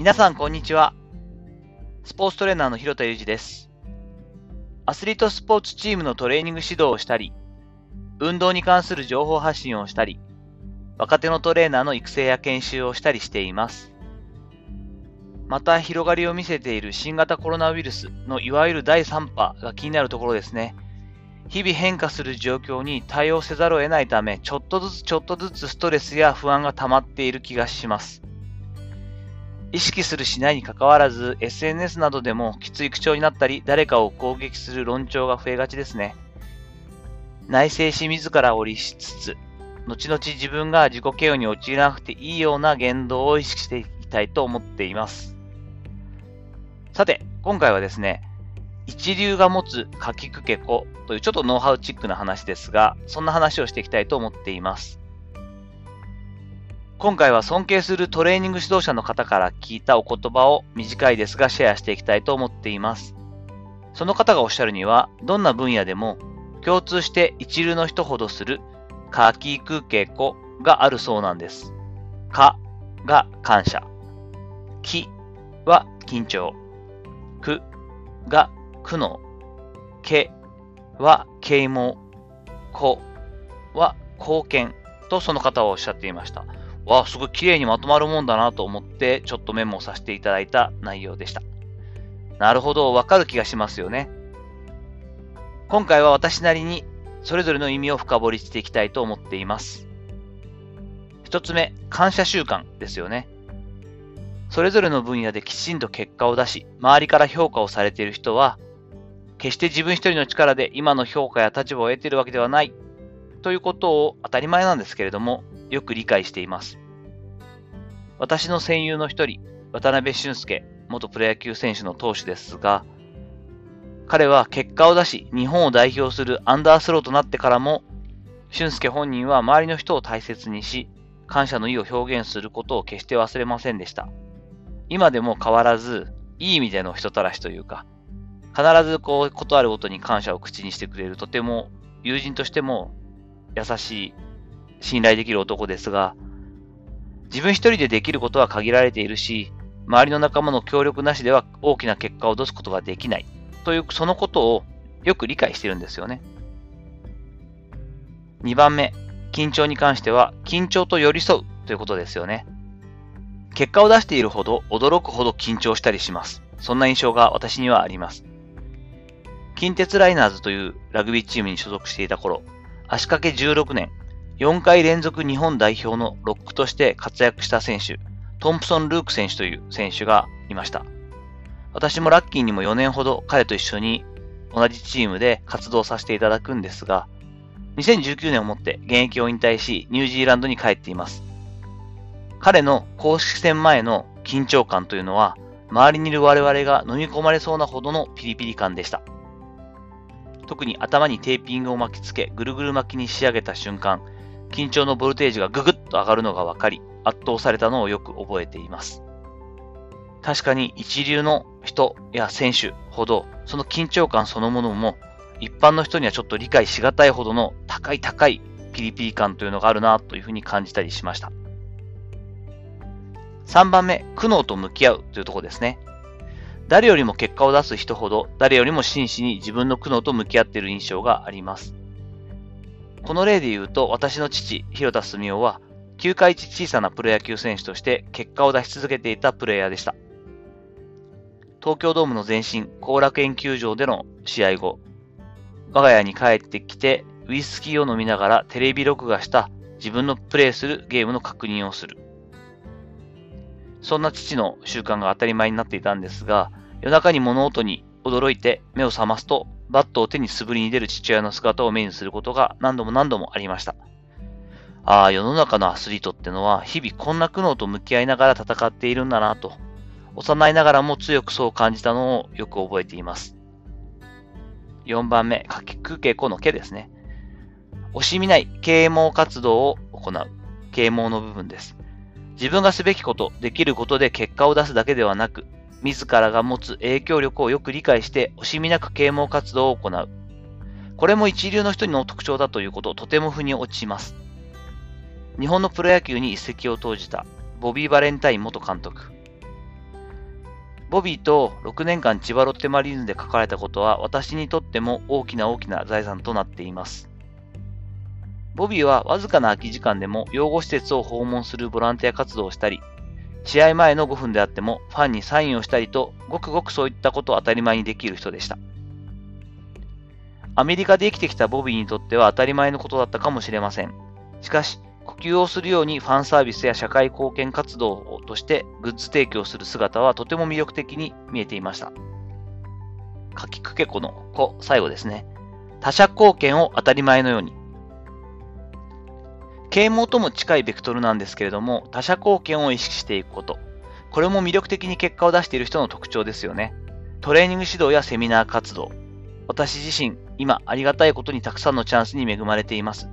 皆さん、こんにちは。スポーツトレーナーの広田裕二です。アスリートスポーツチームのトレーニング指導をしたり、運動に関する情報発信をしたり、若手のトレーナーの育成や研修をしたりしています。また、広がりを見せている新型コロナウイルスのいわゆる第3波が気になるところですね。日々変化する状況に対応せざるを得ないため、ちょっとずつちょっとずつストレスや不安が溜まっている気がします。意識するしないに関わらず、SNS などでもきつい口調になったり、誰かを攻撃する論調が増えがちですね。内省し自ら折りしつつ、後々自分が自己嫌悪に陥らなくていいような言動を意識していきたいと思っています。さて、今回はですね、一流が持つかきくけこというちょっとノウハウチックな話ですが、そんな話をしていきたいと思っています。今回は尊敬するトレーニング指導者の方から聞いたお言葉を短いですがシェアしていきたいと思っています。その方がおっしゃるには、どんな分野でも共通して一流の人ほどするかきくけこがあるそうなんです。かが感謝。きは緊張。くが苦悩。けは啓蒙。こは貢献とその方はおっしゃっていました。わあ、すごい綺麗にまとまるもんだなと思って、ちょっとメモさせていただいた内容でした。なるほど、わかる気がしますよね。今回は私なりにそれぞれの意味を深掘りしていきたいと思っています。一つ目、感謝習慣ですよね。それぞれの分野できちんと結果を出し、周りから評価をされている人は、決して自分一人の力で今の評価や立場を得ているわけではないということを当たり前なんですけれども、よく理解しています。私の戦友の一人、渡辺俊介、元プロ野球選手の投手ですが、彼は結果を出し、日本を代表するアンダースローとなってからも、俊介本人は周りの人を大切にし、感謝の意を表現することを決して忘れませんでした。今でも変わらず、いい意味での人たらしというか、必ずこう、ことあるごとに感謝を口にしてくれる、とても友人としても優しい信頼できる男ですが、自分一人でできることは限られているし、周りの仲間の協力なしでは大きな結果を出すことができないという、そのことをよく理解してるんですよね。2番目、緊張に関しては、緊張と寄り添うということですよね。結果を出しているほど驚くほど緊張したりします。そんな印象が私にはあります。近鉄ライナーズというラグビーチームに所属していた頃、足掛け16年、4回連続日本代表のロックとして活躍した選手、トンプソン・ルーク選手という選手がいました。私もラッキーにも4年ほど彼と一緒に同じチームで活動させていただくんですが、2019年をもって現役を引退し、ニュージーランドに帰っています。彼の公式戦前の緊張感というのは、周りにいる我々が飲み込まれそうなほどのピリピリ感でした。特に頭にテーピングを巻きつけ、ぐるぐる巻きに仕上げた瞬間、緊張のボルテージがぐぐっと上がるのが分かり、圧倒されたのをよく覚えています。確かに一流の人や選手ほど、その緊張感そのものも、一般の人にはちょっと理解しがたいほどの高い高いピリピリ感というのがあるなというふうに感じたりしました。3番目、苦悩と向き合うというところですね。誰よりも結果を出す人ほど、誰よりも真摯に自分の苦悩と向き合っている印象があります。この例で言うと、私の父、広田澄夫は、球界一小さなプロ野球選手として結果を出し続けていたプレイヤーでした。東京ドームの前身、後楽園球場での試合後、我が家に帰ってきて、ウイスキーを飲みながらテレビ録画した自分のプレイするゲームの確認をする。そんな父の習慣が当たり前になっていたんですが、夜中に物音に驚いて目を覚ますとバットを手に素振りに出る父親の姿を目にすることが何度も何度もありました。ああ、世の中のアスリートってのは日々こんな苦悩と向き合いながら戦っているんだなと、幼いながらも強くそう感じたのをよく覚えています。4番目、書きくけこのけですね。惜しみない啓蒙活動を行う。啓蒙の部分です。自分がすべきこと、できることで結果を出すだけではなく、自らが持つ影響力をよく理解して惜しみなく啓蒙活動を行う。これも一流の人の特徴だということをとても腑に落ちます。日本のプロ野球に一石を投じたボビー・バレンタイン元監督。ボビーと6年間千葉ロッテマリーンズで書かれたことは私にとっても大きな大きな財産となっています。ボビーはわずかな空き時間でも養護施設を訪問するボランティア活動をしたり、試合前の5分であってもファンにサインをしたりと、ごくごくそういったことを当たり前にできる人でした。アメリカで生きてきたボビーにとっては当たり前のことだったかもしれません。しかし、呼吸をするようにファンサービスや社会貢献活動としてグッズ提供する姿はとても魅力的に見えていました。かきくけこの子、最後ですね。他者貢献を当たり前のように。啓蒙とも近いベクトルなんですけれども、他者貢献を意識していくこと。これも魅力的に結果を出している人の特徴ですよね。トレーニング指導やセミナー活動。私自身、今ありがたいことにたくさんのチャンスに恵まれています。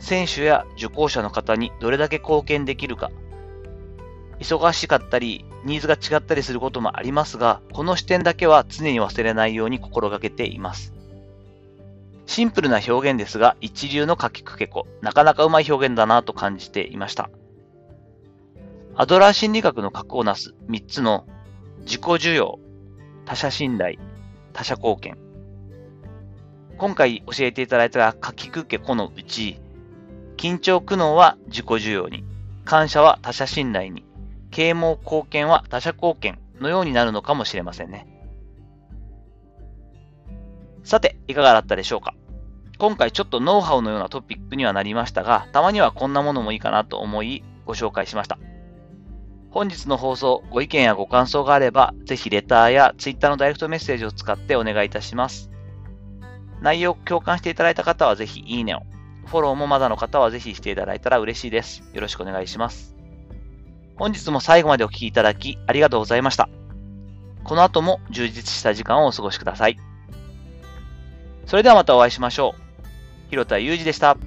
選手や受講者の方にどれだけ貢献できるか。忙しかったり、ニーズが違ったりすることもありますが、この視点だけは常に忘れないように心がけています。シンプルな表現ですが、一流の書きくけこ、なかなかうまい表現だなと感じていました。アドラー心理学の核をなす。3つの。自己需要、他者信頼、他者貢献。今回教えていただいた書きくけこのうち、緊張苦悩は自己需要に、感謝は他者信頼に、啓蒙貢献は他者貢献。のようになるのかもしれませんね。さて、いかがだったでしょうか？今回ちょっとノウハウのようなトピックにはなりましたが、たまにはこんなものもいいかなと思いご紹介しました。本日の放送、ご意見やご感想があれば、ぜひレターや Twitter のダイレクトメッセージを使ってお願いいたします。内容を共感していただいた方はぜひいいねを、フォローもまだの方はぜひしていただいたら嬉しいです。よろしくお願いします。本日も最後までお聴きいただきありがとうございました。この後も充実した時間をお過ごしください。それではまたお会いしましょう。広田祐二でした。